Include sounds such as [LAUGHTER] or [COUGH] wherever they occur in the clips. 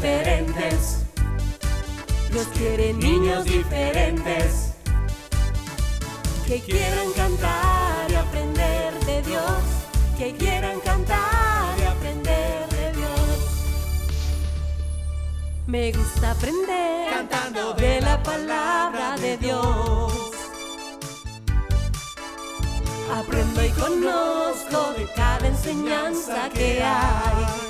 diferentes. Dios quiere niños diferentes que quieran cantar y aprender de Dios, que quieran cantar y aprender de Dios. Me gusta aprender Cantando de la palabra de Dios. Aprendo y conozco de cada enseñanza que hay.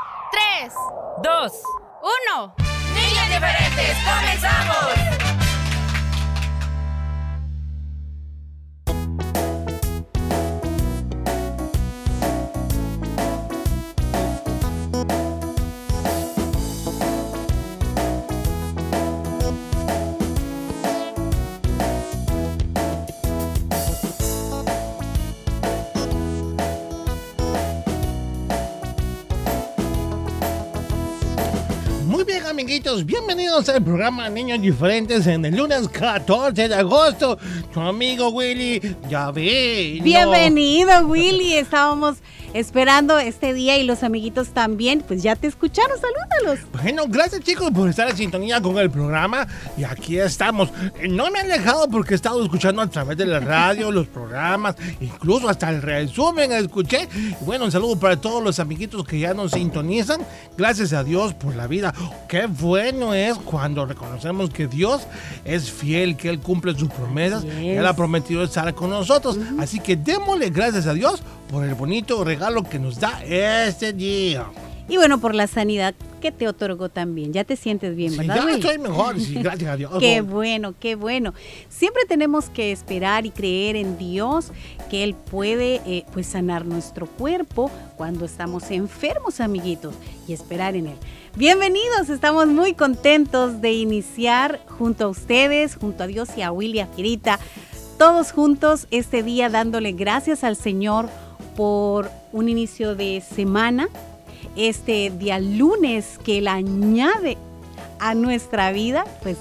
tres, dos, uno. niños diferentes, comenzamos. Bienvenidos al programa Niños Diferentes en el lunes 14 de agosto. Tu amigo Willy ya ve. Bienvenido, Willy. Estábamos esperando este día y los amiguitos también. Pues ya te escucharon, salúdalos. Bueno, gracias chicos por estar en sintonía con el programa y aquí estamos. Eh, No me he alejado porque he estado escuchando a través de la radio, los programas, incluso hasta el resumen escuché. Bueno, un saludo para todos los amiguitos que ya nos sintonizan. Gracias a Dios por la vida. Qué bueno es cuando reconocemos que Dios es fiel, que Él cumple sus promesas. Él ha prometido estar con nosotros. Así que démosle gracias a Dios por el bonito regalo que nos da este día. Y bueno, por la sanidad que te otorgó también. Ya te sientes bien, Sí, ¿verdad, ya Willy? estoy mejor, sí, [LAUGHS] gracias a Dios. Qué bueno, qué bueno. Siempre tenemos que esperar y creer en Dios que Él puede eh, pues sanar nuestro cuerpo cuando estamos enfermos, amiguitos, y esperar en Él. Bienvenidos, estamos muy contentos de iniciar junto a ustedes, junto a Dios y a Willy, a Kirita, todos juntos este día dándole gracias al Señor por un inicio de semana, este día lunes que Él añade a nuestra vida, pues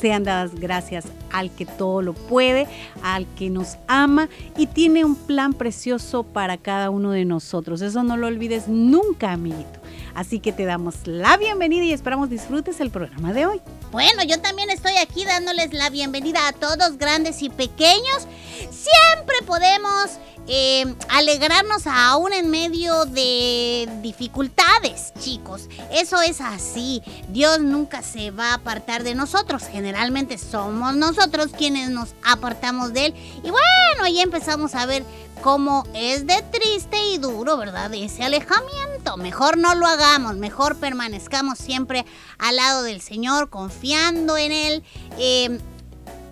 sean dadas gracias al que todo lo puede, al que nos ama y tiene un plan precioso para cada uno de nosotros. Eso no lo olvides nunca, amiguito. Así que te damos la bienvenida y esperamos disfrutes el programa de hoy. Bueno, yo también estoy aquí dándoles la bienvenida a todos, grandes y pequeños. Siempre podemos eh, alegrarnos aún en medio de dificultades, chicos. Eso es así. Dios nunca se va a apartar de nosotros. Generalmente somos nosotros quienes nos apartamos de Él. Y bueno, ahí empezamos a ver cómo es de triste y duro, ¿verdad? Ese alejamiento. Mejor no lo hagamos, mejor permanezcamos siempre al lado del Señor, confiando en Él, eh,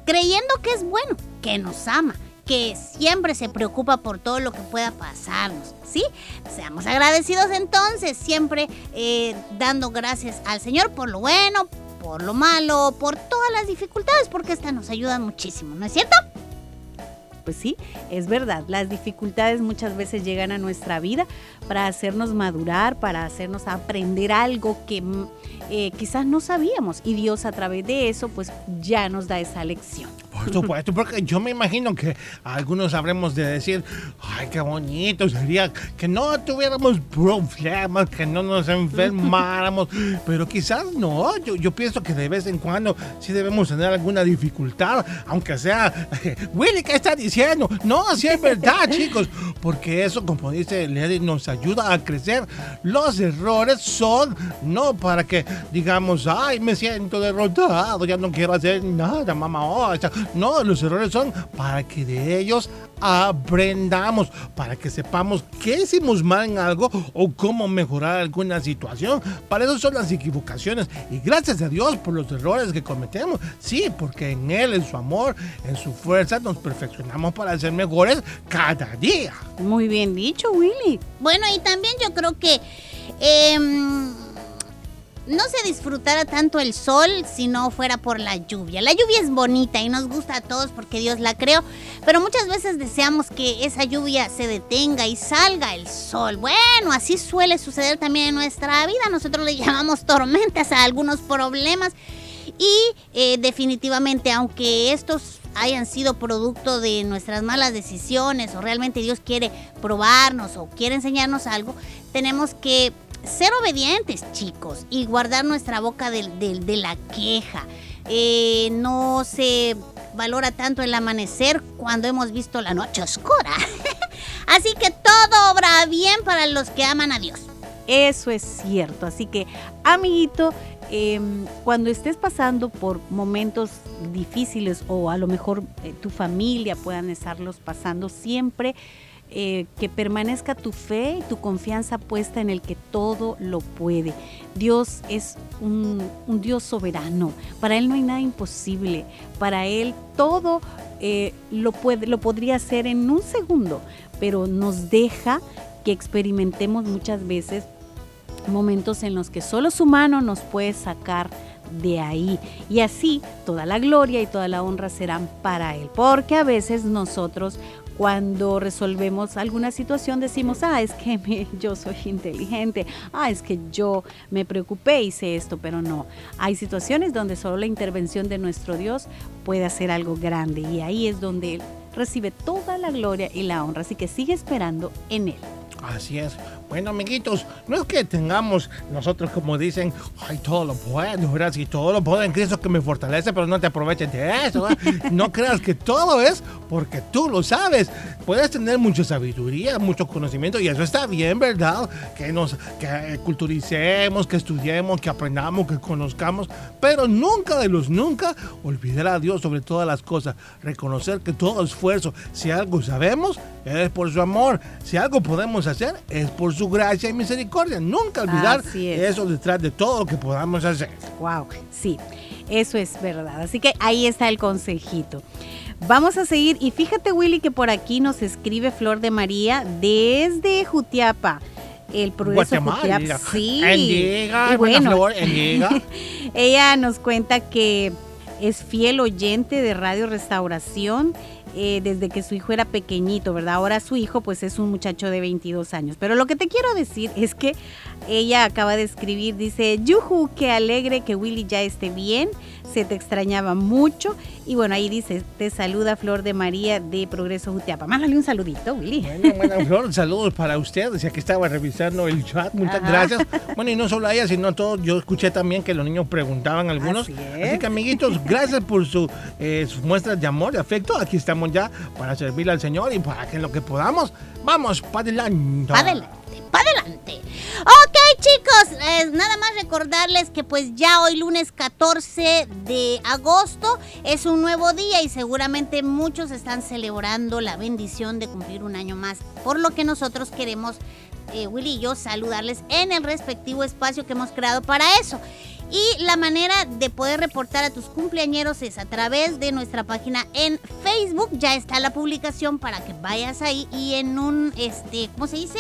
creyendo que es bueno, que nos ama, que siempre se preocupa por todo lo que pueda pasarnos, ¿sí? Seamos agradecidos entonces, siempre eh, dando gracias al Señor por lo bueno, por lo malo, por todas las dificultades, porque estas nos ayudan muchísimo, ¿no es cierto? Pues sí, es verdad, las dificultades muchas veces llegan a nuestra vida para hacernos madurar, para hacernos aprender algo que eh, quizás no sabíamos y Dios a través de eso pues ya nos da esa lección. Por supuesto, porque yo me imagino que algunos habremos de decir, ay, qué bonito sería que no tuviéramos problemas, que no nos enfermáramos, [LAUGHS] pero quizás no, yo, yo pienso que de vez en cuando sí debemos tener alguna dificultad, aunque sea, [LAUGHS] Willy, ¿qué está diciendo? No, sí es verdad, [LAUGHS] chicos, porque eso, como dice Lady, nos ayuda a crecer. Los errores son no para que digamos, ay, me siento derrotado, ya no quiero hacer nada, mamá, oh, No, los errores son para que de ellos aprendamos, para que sepamos qué hicimos mal en algo o cómo mejorar alguna situación. Para eso son las equivocaciones. Y gracias a Dios por los errores que cometemos. Sí, porque en Él, en su amor, en su fuerza, nos perfeccionamos para ser mejores cada día. Muy bien dicho, Willy. Bueno, y también yo creo que em, no se disfrutara tanto el sol si no fuera por la lluvia. La lluvia es bonita y nos gusta a todos porque Dios la creó, pero muchas veces deseamos que esa lluvia se detenga y salga el sol. Bueno, así suele suceder también en nuestra vida. Nosotros le llamamos tormentas a algunos problemas y eh, definitivamente, aunque estos hayan sido producto de nuestras malas decisiones o realmente Dios quiere probarnos o quiere enseñarnos algo, tenemos que ser obedientes, chicos, y guardar nuestra boca de, la queja. Eh, no se valora tanto el amanecer cuando hemos visto la noche oscura. [LAUGHS] Así que todo obra bien para los que aman a Dios. Eso es cierto. Así que, amiguito, em, cuando estés pasando por momentos difíciles o a lo mejor eh, tu familia puedan estarlos pasando, siempre eh, que permanezca tu fe y tu confianza puesta en el que todo lo puede. Dios es un, Dios soberano. Para Él no hay nada imposible. Para Él todo eh, lo, puede, lo podría hacer en un segundo, pero nos deja que experimentemos muchas veces momentos en los que solo su mano nos puede sacar de ahí. Y así toda la gloria y toda la honra serán para Él. Porque a veces nosotros cuando resolvemos alguna situación decimos, ah, es que [LAUGHS] yo soy inteligente, ah, es que yo me preocupé, hice esto, pero no. Hay situaciones donde solo la intervención de nuestro Dios puede hacer algo grande y ahí es donde Él recibe toda la gloria y la honra. Así que sigue esperando en Él. Así es. Bueno, amiguitos, no es que tengamos nosotros como dicen, ay, todo lo puedo, ¿verdad? Si todo lo puedo en Cristo que me fortalece, pero no te aproveches de eso. ¿verdad? No creas que todo es porque tú lo sabes. Puedes tener mucha sabiduría, mucho conocimiento y eso está bien, ¿verdad? Que nos que culturicemos, que estudiemos, que aprendamos, que conozcamos, pero nunca de los nunca olvidar a Dios sobre todas las cosas. Reconocer que todo esfuerzo, si algo sabemos, es por su amor. Si algo podemos hacer, es por su gracia y misericordia. Nunca olvidar es. eso detrás de todo lo que podamos hacer. Wow, sí, eso es verdad. Así que ahí está el consejito. Vamos a seguir y fíjate Willy que por aquí nos escribe Flor de María desde Jutiapa. El progreso Guatemala. Jutiapa. Sí. Endiga, Y hermana Flor, [LAUGHS] ella nos cuenta que es fiel oyente de Radio Restauración eh, desde que su hijo era pequeñito, ¿verdad? Ahora su hijo pues es un muchacho de 22 años. Pero lo que te quiero decir es que ella acaba de escribir, dice, Yuhu, qué alegre que Willy ya esté bien, se te extrañaba mucho. Y bueno, ahí dice, te saluda Flor de María de Progreso Jutiapa. Mándale un saludito, Willy. Bueno, bueno, Flor, saludos para usted. Decía que estaba revisando el chat. Muchas Ajá. gracias. Bueno, y no solo a ella, sino a todos. Yo escuché también que los niños preguntaban algunos. Así es. Así que, amiguitos, gracias por su, eh, sus muestras de amor y afecto. Aquí estamos ya para servirle al Señor y para que lo que podamos, vamos para adelante. Pa' adelante, pa' adelante. Ok, chicos, nada más recordarles que pues ya hoy lunes 14 de agosto es un nuevo día y seguramente muchos están celebrando la bendición de cumplir un año más. Por lo que nosotros queremos, eh, Willy y yo, saludarles en el respectivo espacio que hemos creado para eso. Y la manera de poder reportar a tus cumpleañeros es a través de nuestra página en Facebook. Ya está la publicación para que vayas ahí y en un, este, ¿cómo se dice?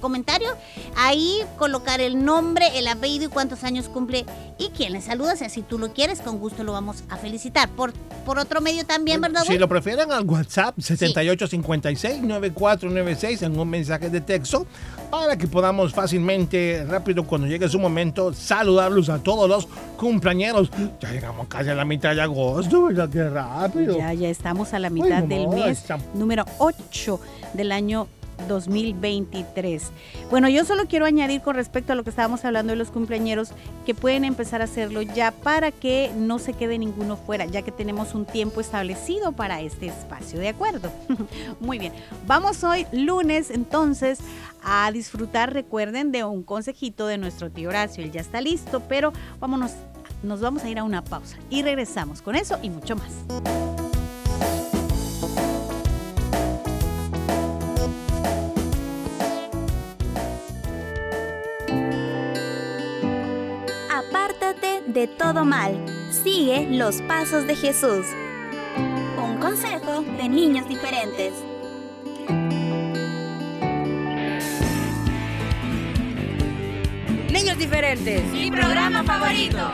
Comentario, ahí colocar el nombre, el apellido y cuántos años cumple y quién le saluda. O sea, si tú lo quieres, con gusto lo vamos a felicitar. Por, por otro medio también, ¿verdad? Si lo prefieren al WhatsApp 7856-9496 en un mensaje de texto para que podamos fácilmente, rápido, cuando llegue su momento, saludarlos a todos los cumpleañeros. Ya llegamos casi a la mitad de agosto, ¿verdad? Qué rápido. Ya, ya estamos a la mitad del mes está- número 8 del año 2023. Bueno, yo solo quiero añadir con respecto a lo que estábamos hablando de los cumpleañeros que pueden empezar a hacerlo ya para que no se quede ninguno fuera, ya que tenemos un tiempo establecido para este espacio, ¿de acuerdo? [LAUGHS] Muy bien, vamos hoy lunes entonces a disfrutar, recuerden, de un consejito de nuestro tío Horacio, él ya está listo, pero vámonos, nos vamos a ir a una pausa y regresamos con eso y mucho más. De todo mal. Sigue los pasos de Jesús. Un consejo de niños diferentes. Niños diferentes. Mi programa favorito.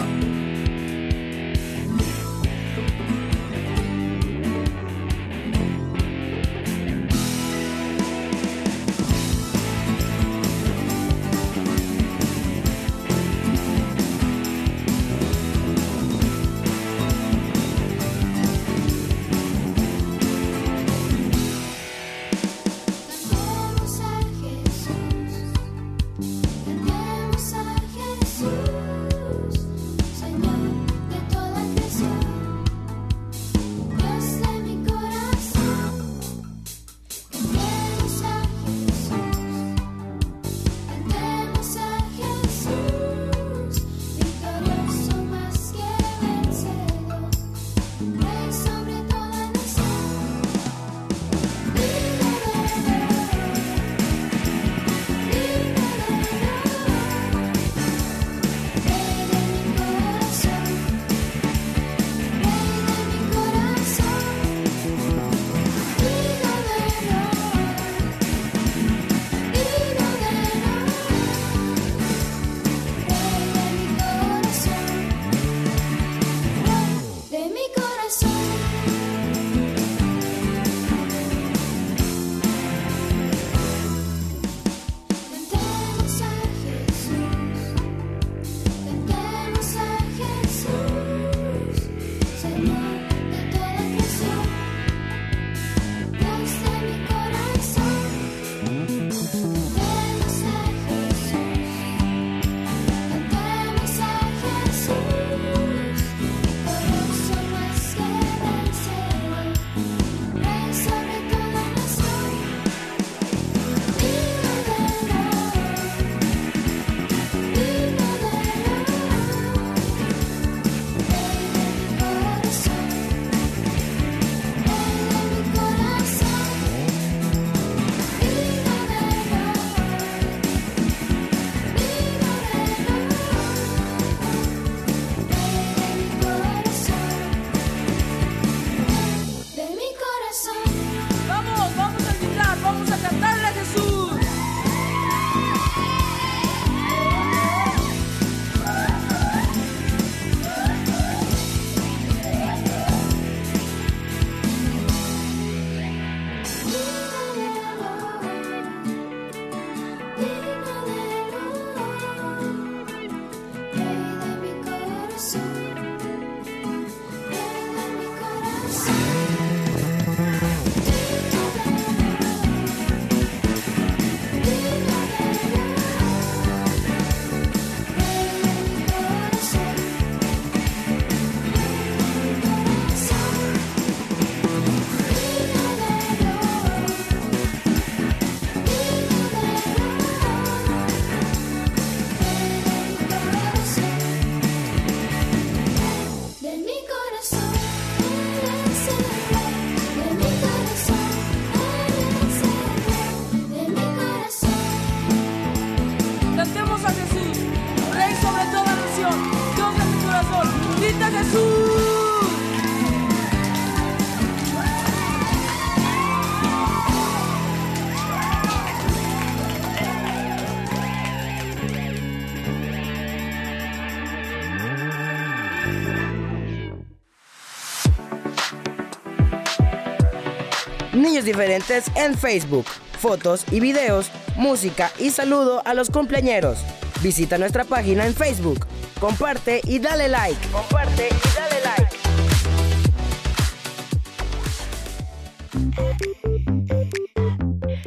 Diferentes en Facebook. Fotos y videos, música y saludo a los cumpleañeros. Visita nuestra página en Facebook. Comparte y dale like. Comparte y dale like.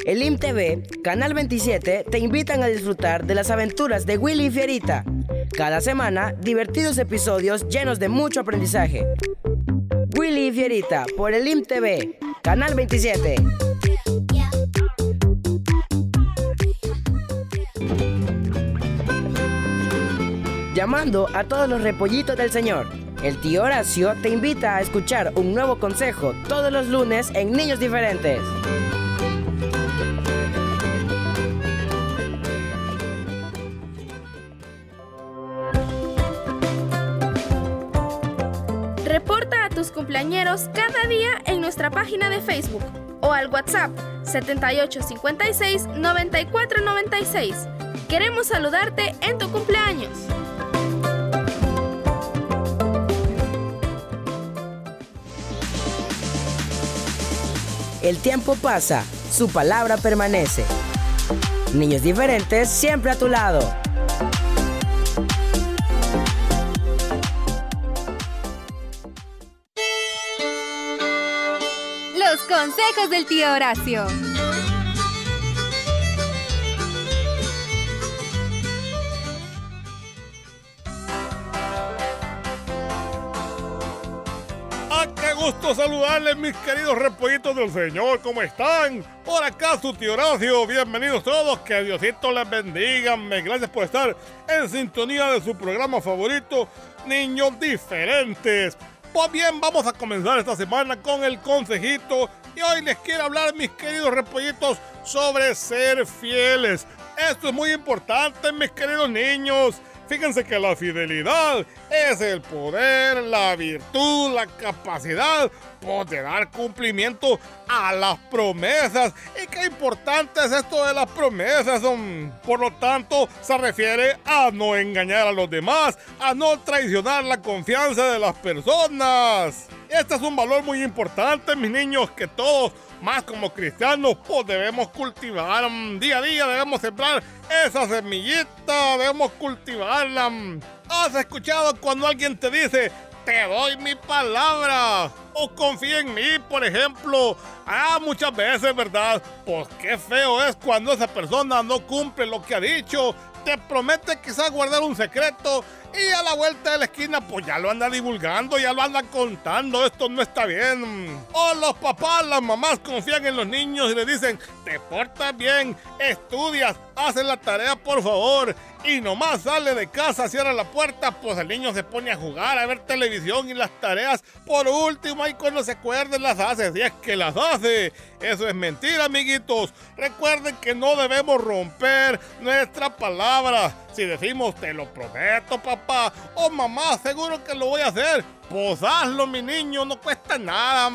El IMTV, Canal 27, te invitan a disfrutar de las aventuras de Willy y Fierita. Cada semana, divertidos episodios llenos de mucho aprendizaje. Willy y Fierita por el IMTV, Canal 27. Llamando a todos los repollitos del Señor. El tío Horacio te invita a escuchar un nuevo consejo todos los lunes en Niños Diferentes. Cada día en nuestra página de Facebook o al WhatsApp 7856 9496. Queremos saludarte en tu cumpleaños. El tiempo pasa, su palabra permanece. Niños diferentes siempre a tu lado. Consejos del tío Horacio. ¡Ah, gusto saludarles, mis queridos repollitos del Señor! ¿Cómo están? Por acá su tío Horacio. Bienvenidos todos. Que Diosito les bendiga. Gracias por estar en sintonía de su programa favorito, Niños Diferentes. Pues bien, vamos a comenzar esta semana con el consejito. Y hoy les quiero hablar, mis queridos repollitos, sobre ser fieles. Esto es muy importante, mis queridos niños. Fíjense que la fidelidad es el poder, la virtud, la capacidad de dar cumplimiento a las promesas. Y qué importante es esto de las promesas. mm. Por lo tanto, se refiere a no engañar a los demás, a no traicionar la confianza de las personas. Este es un valor muy importante, mis niños, que todos, más como cristianos, pues debemos cultivar mm, día a día, debemos sembrar esa semillita, debemos cultivarla. mm. ¿Has escuchado cuando alguien te dice, te doy mi palabra? O confía en mí, por ejemplo. Ah, muchas veces, ¿verdad? Pues qué feo es cuando esa persona no cumple lo que ha dicho. Te promete quizás guardar un secreto y a la vuelta de la esquina pues ya lo anda divulgando, ya lo anda contando. Esto no está bien. O los papás, las mamás confían en los niños y le dicen, te portas bien, estudias, haces la tarea por favor. Y nomás sale de casa, cierra la puerta, pues el niño se pone a jugar, a ver televisión y las tareas. Por último, ahí cuando se acuerden las hace, si es que las hace. Eso es mentira, amiguitos. Recuerden que no debemos romper nuestra palabra. Si decimos, te lo prometo, papá, o mamá, seguro que lo voy a hacer. Pues mi niño, no cuesta nada.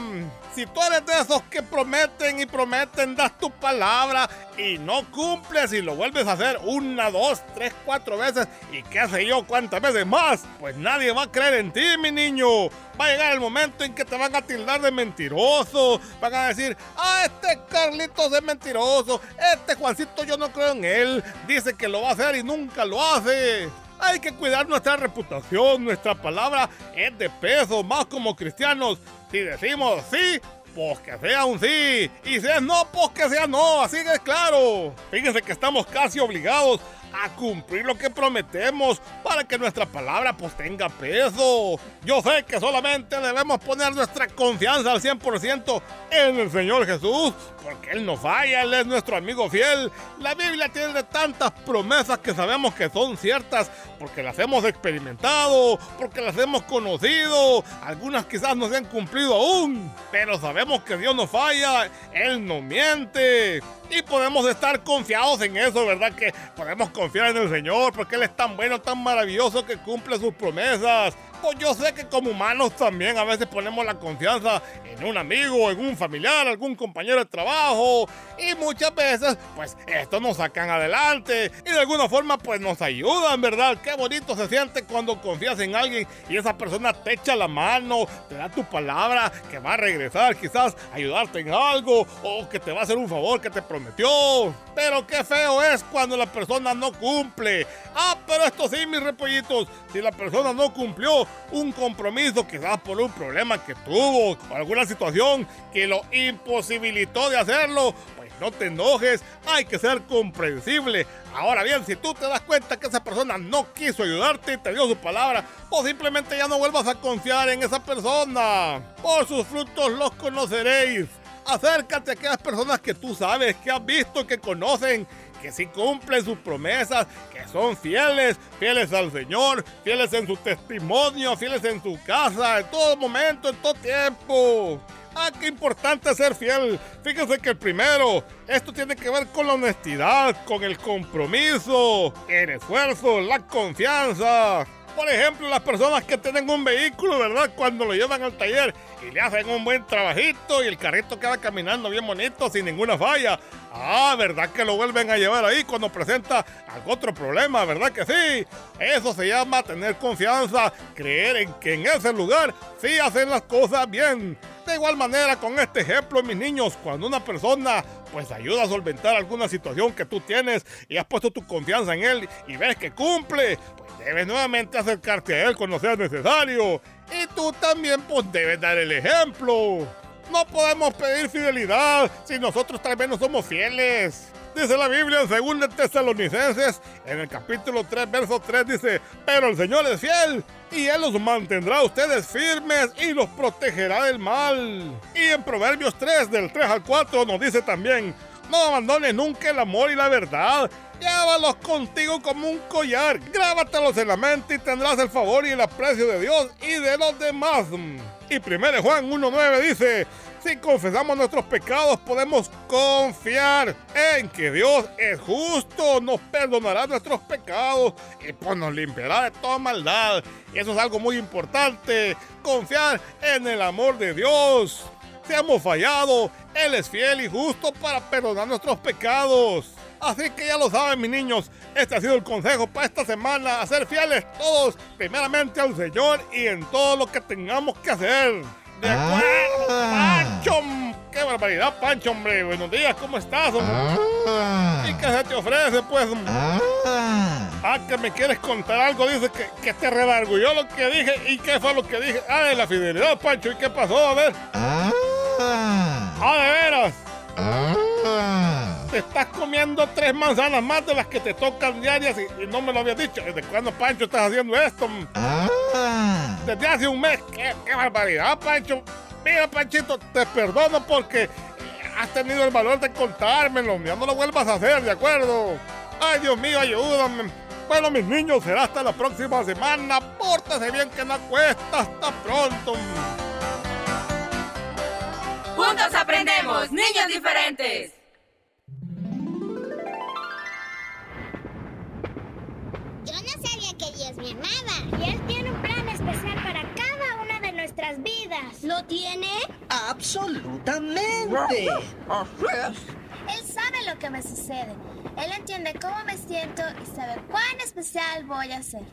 Si tú eres de esos que prometen y prometen, das tu palabra y no cumples y lo vuelves a hacer una, dos, tres, cuatro veces y qué sé yo cuántas veces más, pues nadie va a creer en ti, mi niño. Va a llegar el momento en que te van a tildar de mentiroso. Van a decir, ah, este Carlitos es mentiroso. Este Juancito yo no creo en él. Dice que lo va a hacer y nunca lo hace. Hay que cuidar nuestra reputación, nuestra palabra es de peso, más como cristianos. Si decimos sí, pues que sea un sí. Y si es no, pues que sea no, así de claro. Fíjense que estamos casi obligados a cumplir lo que prometemos para que nuestra palabra pues tenga peso. Yo sé que solamente debemos poner nuestra confianza al 100% en el Señor Jesús, porque Él no falla, Él es nuestro amigo fiel. La Biblia tiene tantas promesas que sabemos que son ciertas porque las hemos experimentado, porque las hemos conocido. Algunas quizás no se han cumplido aún, pero sabemos que Dios no falla, Él no miente. Y podemos estar confiados en eso, ¿verdad? Que podemos confiar en el Señor porque Él es tan bueno, tan maravilloso que cumple sus promesas. Pues yo sé que como humanos también a veces ponemos la confianza en un amigo, en un familiar, algún compañero de trabajo. Y muchas veces, pues, esto nos sacan adelante. Y de alguna forma, pues, nos ayudan, ¿verdad? Qué bonito se siente cuando confías en alguien y esa persona te echa la mano, te da tu palabra que va a regresar, quizás ayudarte en algo o que te va a hacer un favor que te prometió. Pero qué feo es cuando la persona no cumple. Ah, pero esto sí, mis repollitos, si la persona no cumplió un compromiso, quizás por un problema que tuvo o alguna situación que lo imposibilitó de hacerlo, pues no te enojes, hay que ser comprensible. Ahora bien, si tú te das cuenta que esa persona no quiso ayudarte y te dio su palabra, o simplemente ya no vuelvas a confiar en esa persona. Por sus frutos los conoceréis. Acércate a aquellas personas que tú sabes, que has visto, que conocen, que sí cumplen sus promesas, que son fieles, fieles al Señor, fieles en su testimonio, fieles en su casa, en todo momento, en todo tiempo. Ah, qué importante ser fiel. Fíjense que el primero, esto tiene que ver con la honestidad, con el compromiso, el esfuerzo, la confianza. Por ejemplo, las personas que tienen un vehículo, ¿verdad? Cuando lo llevan al taller y le hacen un buen trabajito y el carrito queda caminando bien bonito sin ninguna falla. Ah, ¿verdad que lo vuelven a llevar ahí cuando presenta algún otro problema? ¿Verdad que sí? Eso se llama tener confianza, creer en que en ese lugar sí hacen las cosas bien. De igual manera, con este ejemplo, mis niños, cuando una persona pues ayuda a solventar alguna situación que tú tienes y has puesto tu confianza en él y ves que cumple, debes nuevamente acercarte a él cuando sea necesario. Y tú también pues debes dar el ejemplo. No podemos pedir fidelidad si nosotros tal vez no somos fieles. Dice la Biblia en 2 Tesalonicenses, en el capítulo 3, verso 3, dice, pero el Señor es fiel y Él los mantendrá a ustedes firmes y los protegerá del mal. Y en Proverbios 3, del 3 al 4, nos dice también, no abandones nunca el amor y la verdad. Llévalos contigo como un collar. Grábatelos en la mente y tendrás el favor y el aprecio de Dios y de los demás. Y 1 Juan 1.9 dice, si confesamos nuestros pecados podemos confiar en que Dios es justo, nos perdonará nuestros pecados y pues nos limpiará de toda maldad. Y eso es algo muy importante, confiar en el amor de Dios. Si hemos fallado, Él es fiel y justo para perdonar nuestros pecados. Así que ya lo saben, mis niños, este ha sido el consejo para esta semana, a ser fieles todos, primeramente al Señor y en todo lo que tengamos que hacer. De acuerdo, Pancho. Qué barbaridad, Pancho, hombre. Buenos días, ¿cómo estás? hombre? ¿Y qué se te ofrece, pues? Ah, que me quieres contar algo, dice que, que te redargulló lo que dije. ¿Y qué fue lo que dije? Ah, de la fidelidad, Pancho. ¿Y qué pasó? A ver. Ah, de veras. Te estás comiendo tres manzanas más de las que te tocan diarias y, y no me lo habías dicho. ¿Desde cuándo, Pancho, estás haciendo esto? Desde hace un mes. ¡Qué, qué barbaridad, Pancho! Mira, Panchito, te perdono porque has tenido el valor de contármelo. Ya no lo vuelvas a hacer, ¿de acuerdo? Ay, Dios mío, ayúdame. Bueno, mis niños, será hasta la próxima semana. Pórtese bien que no cuesta. Hasta pronto. Juntos aprendemos, niños diferentes. Y Él tiene un plan especial para cada una de nuestras vidas. ¿Lo tiene? Absolutamente. Él sabe lo que me sucede. Él entiende cómo me siento y sabe cuán especial voy a ser.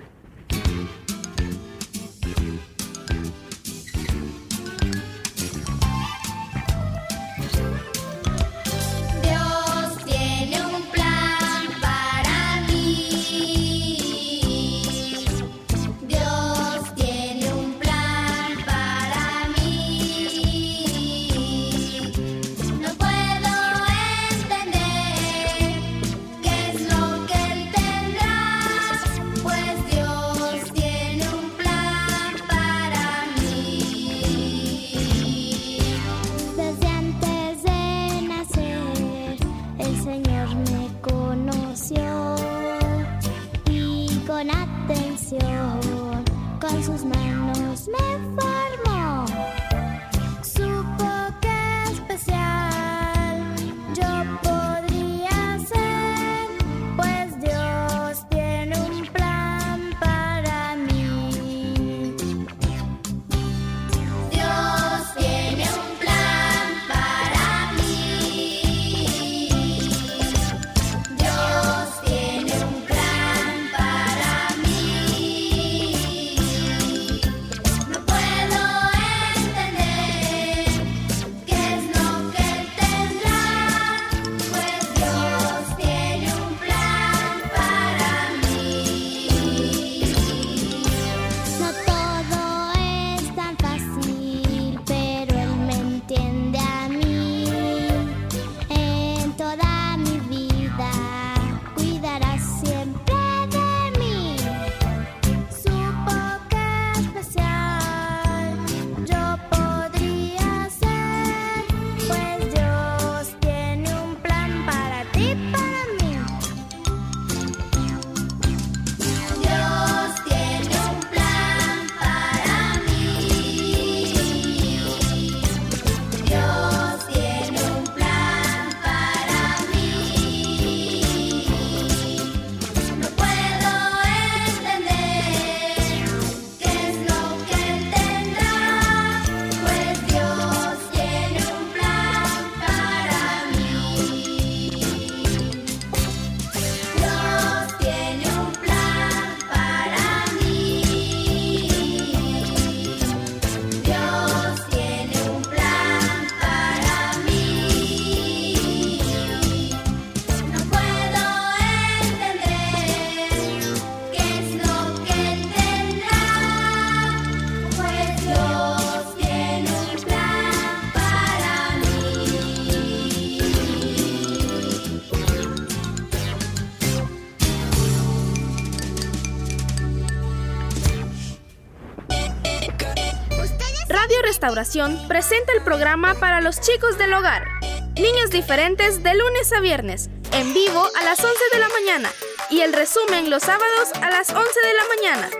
Presenta el programa para los chicos del hogar. Niños diferentes de lunes a viernes, en vivo a las 11 de la mañana y el resumen los sábados a las 11 de la mañana.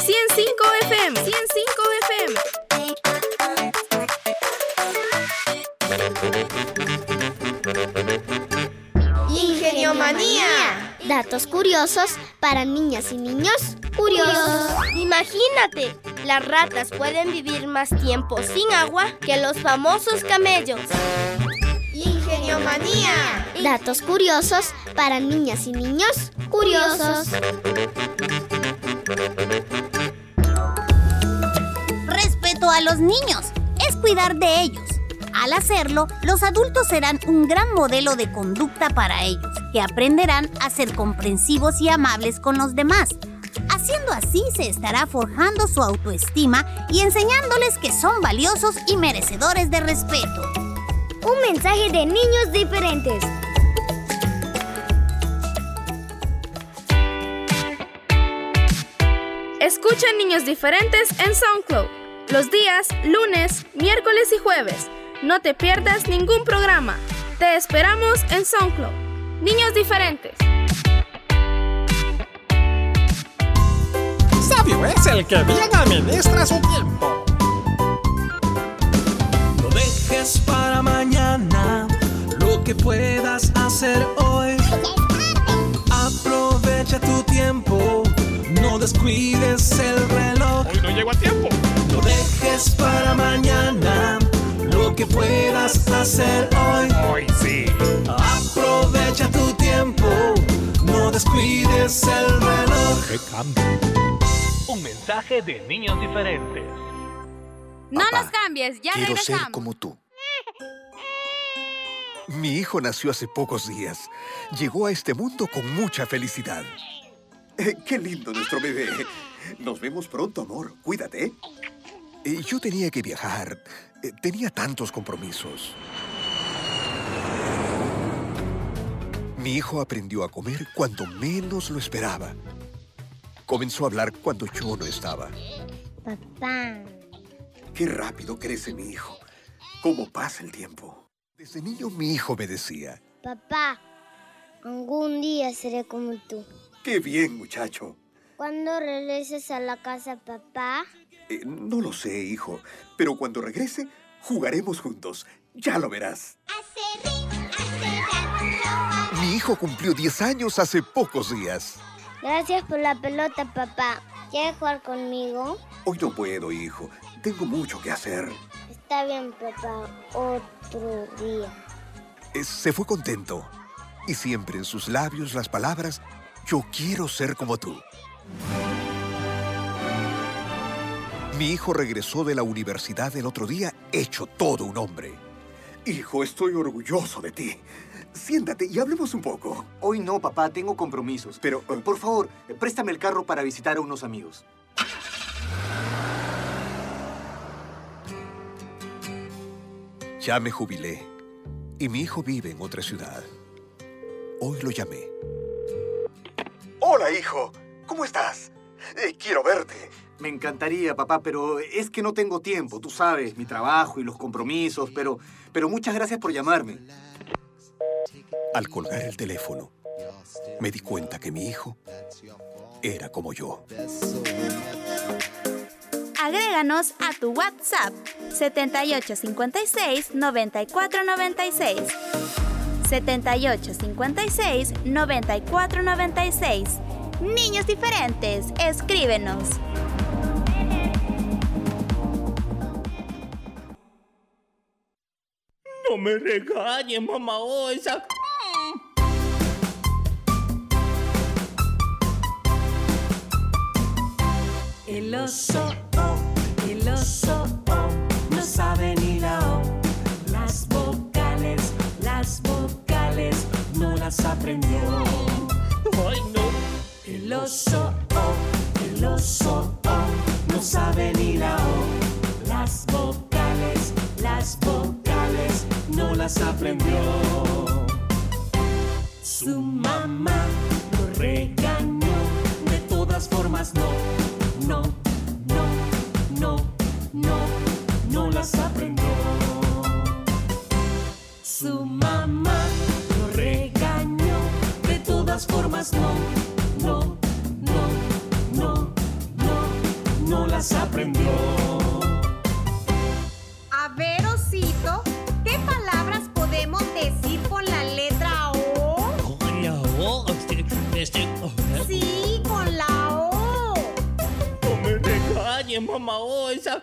105 FM, 105 FM. Ingeniomanía. Datos curiosos para niñas y niños curiosos. Imagínate, las ratas pueden vivir más tiempo sin agua que los famosos camellos. Ingeniomanía. Datos curiosos para niñas y niños curiosos. Respeto a los niños es cuidar de ellos. Al hacerlo, los adultos serán un gran modelo de conducta para ellos, que aprenderán a ser comprensivos y amables con los demás. Haciendo así se estará forjando su autoestima y enseñándoles que son valiosos y merecedores de respeto. Un mensaje de niños diferentes. Escucha Niños Diferentes en SoundCloud los días lunes, miércoles y jueves. No te pierdas ningún programa. Te esperamos en SoundCloud. Niños Diferentes. Sabio es el que bien administra su tiempo. No dejes para mañana lo que puedas hacer hoy. Aprovecha tu tiempo, no descuides el reloj. Hoy no llego a tiempo. No dejes para mañana lo que puedas hacer hoy. Hoy sí. Aprovecha tu tiempo, no descuides el reloj. ¡Qué cambio! Un mensaje de niños diferentes. No Papá, nos cambies, ya Quiero regresamos. ser como tú. Mi hijo nació hace pocos días. Llegó a este mundo con mucha felicidad. Eh, qué lindo nuestro bebé. Nos vemos pronto, amor. Cuídate. Eh, yo tenía que viajar. Eh, tenía tantos compromisos. Mi hijo aprendió a comer cuando menos lo esperaba. Comenzó a hablar cuando yo no estaba. Papá. Qué rápido crece mi hijo. ¿Cómo pasa el tiempo? Desde niño mi hijo me decía, Papá, algún día seré como tú. qué bien muchacho. ¿Cuándo regreses a la casa, papá? Eh, no lo sé, hijo, pero cuando regrese, jugaremos juntos. Ya lo verás. Mi hijo cumplió 10 años hace pocos días. Gracias por la pelota, papá. ¿Quieres jugar conmigo? Hoy no puedo, hijo. Tengo mucho que hacer. Está bien, papá. Otro día. Eh, se fue contento. Y siempre en sus labios las palabras, yo quiero ser como tú. Mi hijo regresó de la universidad el otro día hecho todo un hombre. Hijo, estoy orgulloso de ti. Siéntate y hablemos un poco. Hoy no, papá, tengo compromisos. Pero, eh, por favor, eh, préstame el carro para visitar a unos amigos. Ya me jubilé y mi hijo vive en otra ciudad. Hoy lo llamé. Hola, hijo. ¿Cómo estás? Eh, quiero verte. Me encantaría, papá, pero es que no tengo tiempo. Tú sabes, mi trabajo y los compromisos, pero, pero muchas gracias por llamarme. Al colgar el teléfono, me di cuenta que mi hijo era como yo. Agréganos a tu WhatsApp 7856 9496. 7856 9496. Niños diferentes, escríbenos. No me regañes, mamá Osa. El oso, oh, el oso, oh, no sabe ni la O. Las vocales, las vocales, no las aprendió. Ay, no. El oso, oh, el oso, oh, no sabe ni la O. Las vocales, las vocales, no las aprendió. Su mamá lo regañó, de todas formas no, no, no, no, las aprendió. Su mamá lo regañó, de todas formas no, no, no, no, no, no las aprendió. A ver, Osito, ¿qué palabras podemos decir con la letra O? Con la O, este, este, oh, Sí, con la O. no me regañes, mamá O, esa.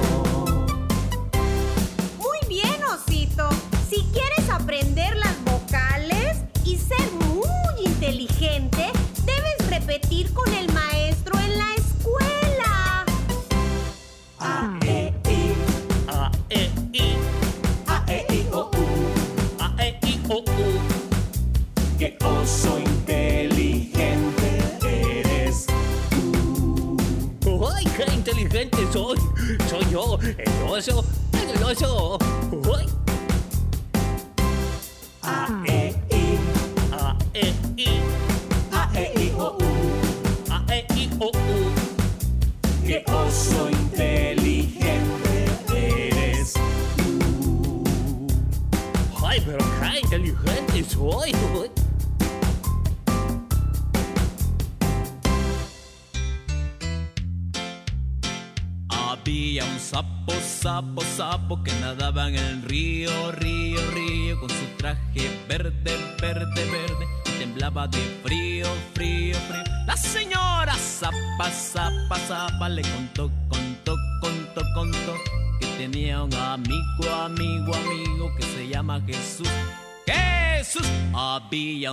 El oso, el oso. ¡Ay!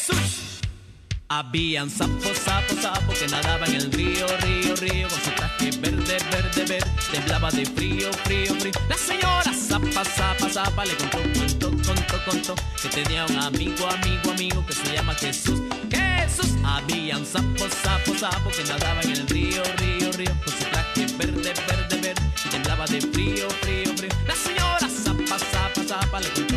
Jesús. Habían sapos, sapos, sapos que nadaban en el río, río, río, con su traje verde, verde, verde, temblaba de frío, frío, frío. La señora zapa, zapa, zapa le contó, contó, contó, contó, que tenía un amigo, amigo, amigo que se llama Jesús. Jesús. Habían sapos, sapos, sapos que nadaban en el río, río, río, con su traje verde, verde, verde, temblaba de frío, frío, frío. La señora zapa, zapa, zapa le contó,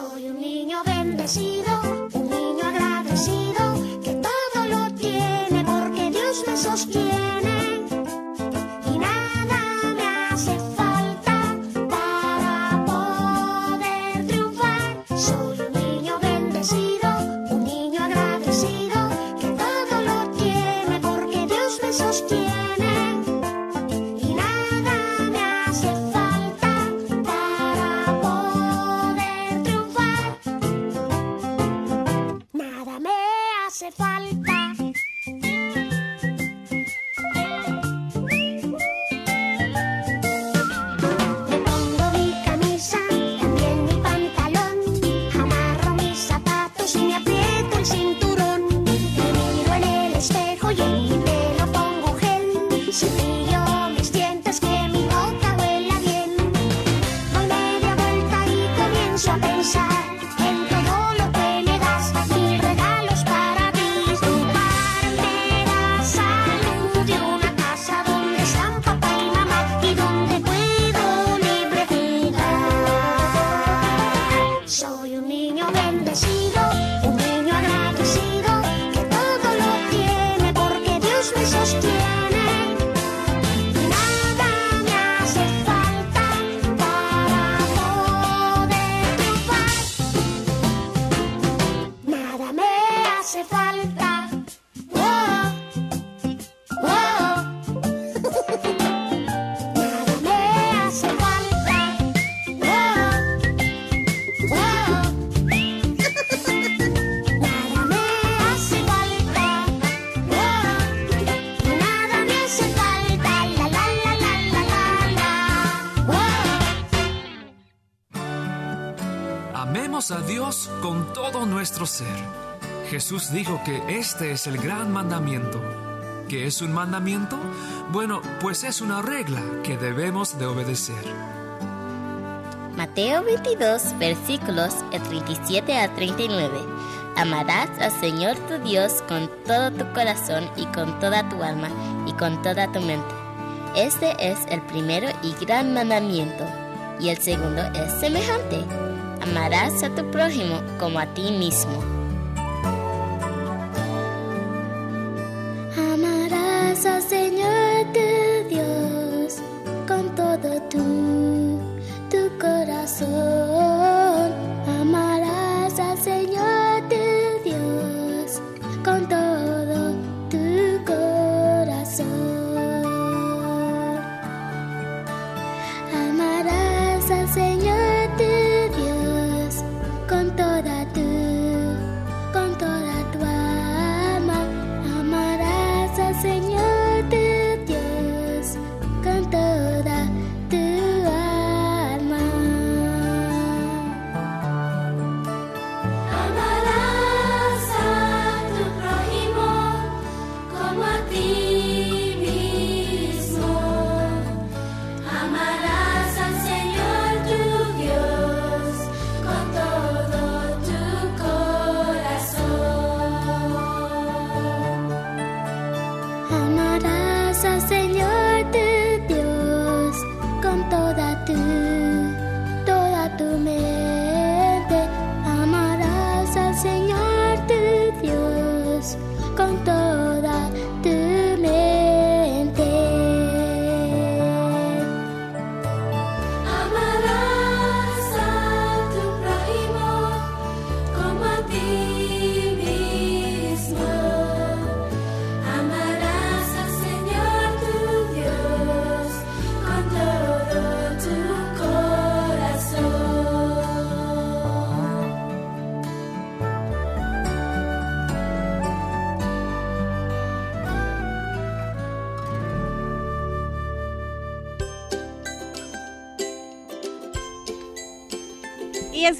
Soy un niño bendecido, un niño agradecido, que todo lo tiene porque Dios me sostiene. Con todo nuestro ser. Jesús dijo que este es el gran mandamiento. ¿Qué es un mandamiento? Bueno, pues es una regla que debemos de obedecer. Mateo 22, versículos 37 a 39. Amarás al Señor tu Dios con todo tu corazón y con toda tu alma y con toda tu mente. Este es el primero y gran mandamiento, y el segundo es semejante Amarás a tu prójimo como a ti mismo.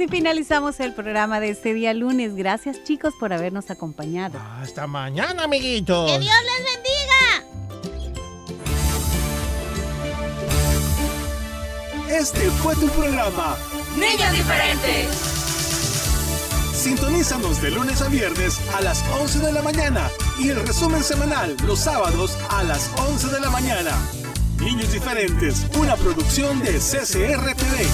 Así finalizamos el programa de este día lunes. Gracias chicos por habernos acompañado. Hasta mañana, amiguitos. ¡Que Dios les bendiga! Este fue tu programa. Niños diferentes. Sintonízanos de lunes a viernes a las 11 de la mañana y el resumen semanal los sábados a las 11 de la mañana. Niños diferentes, una producción de CCR TV.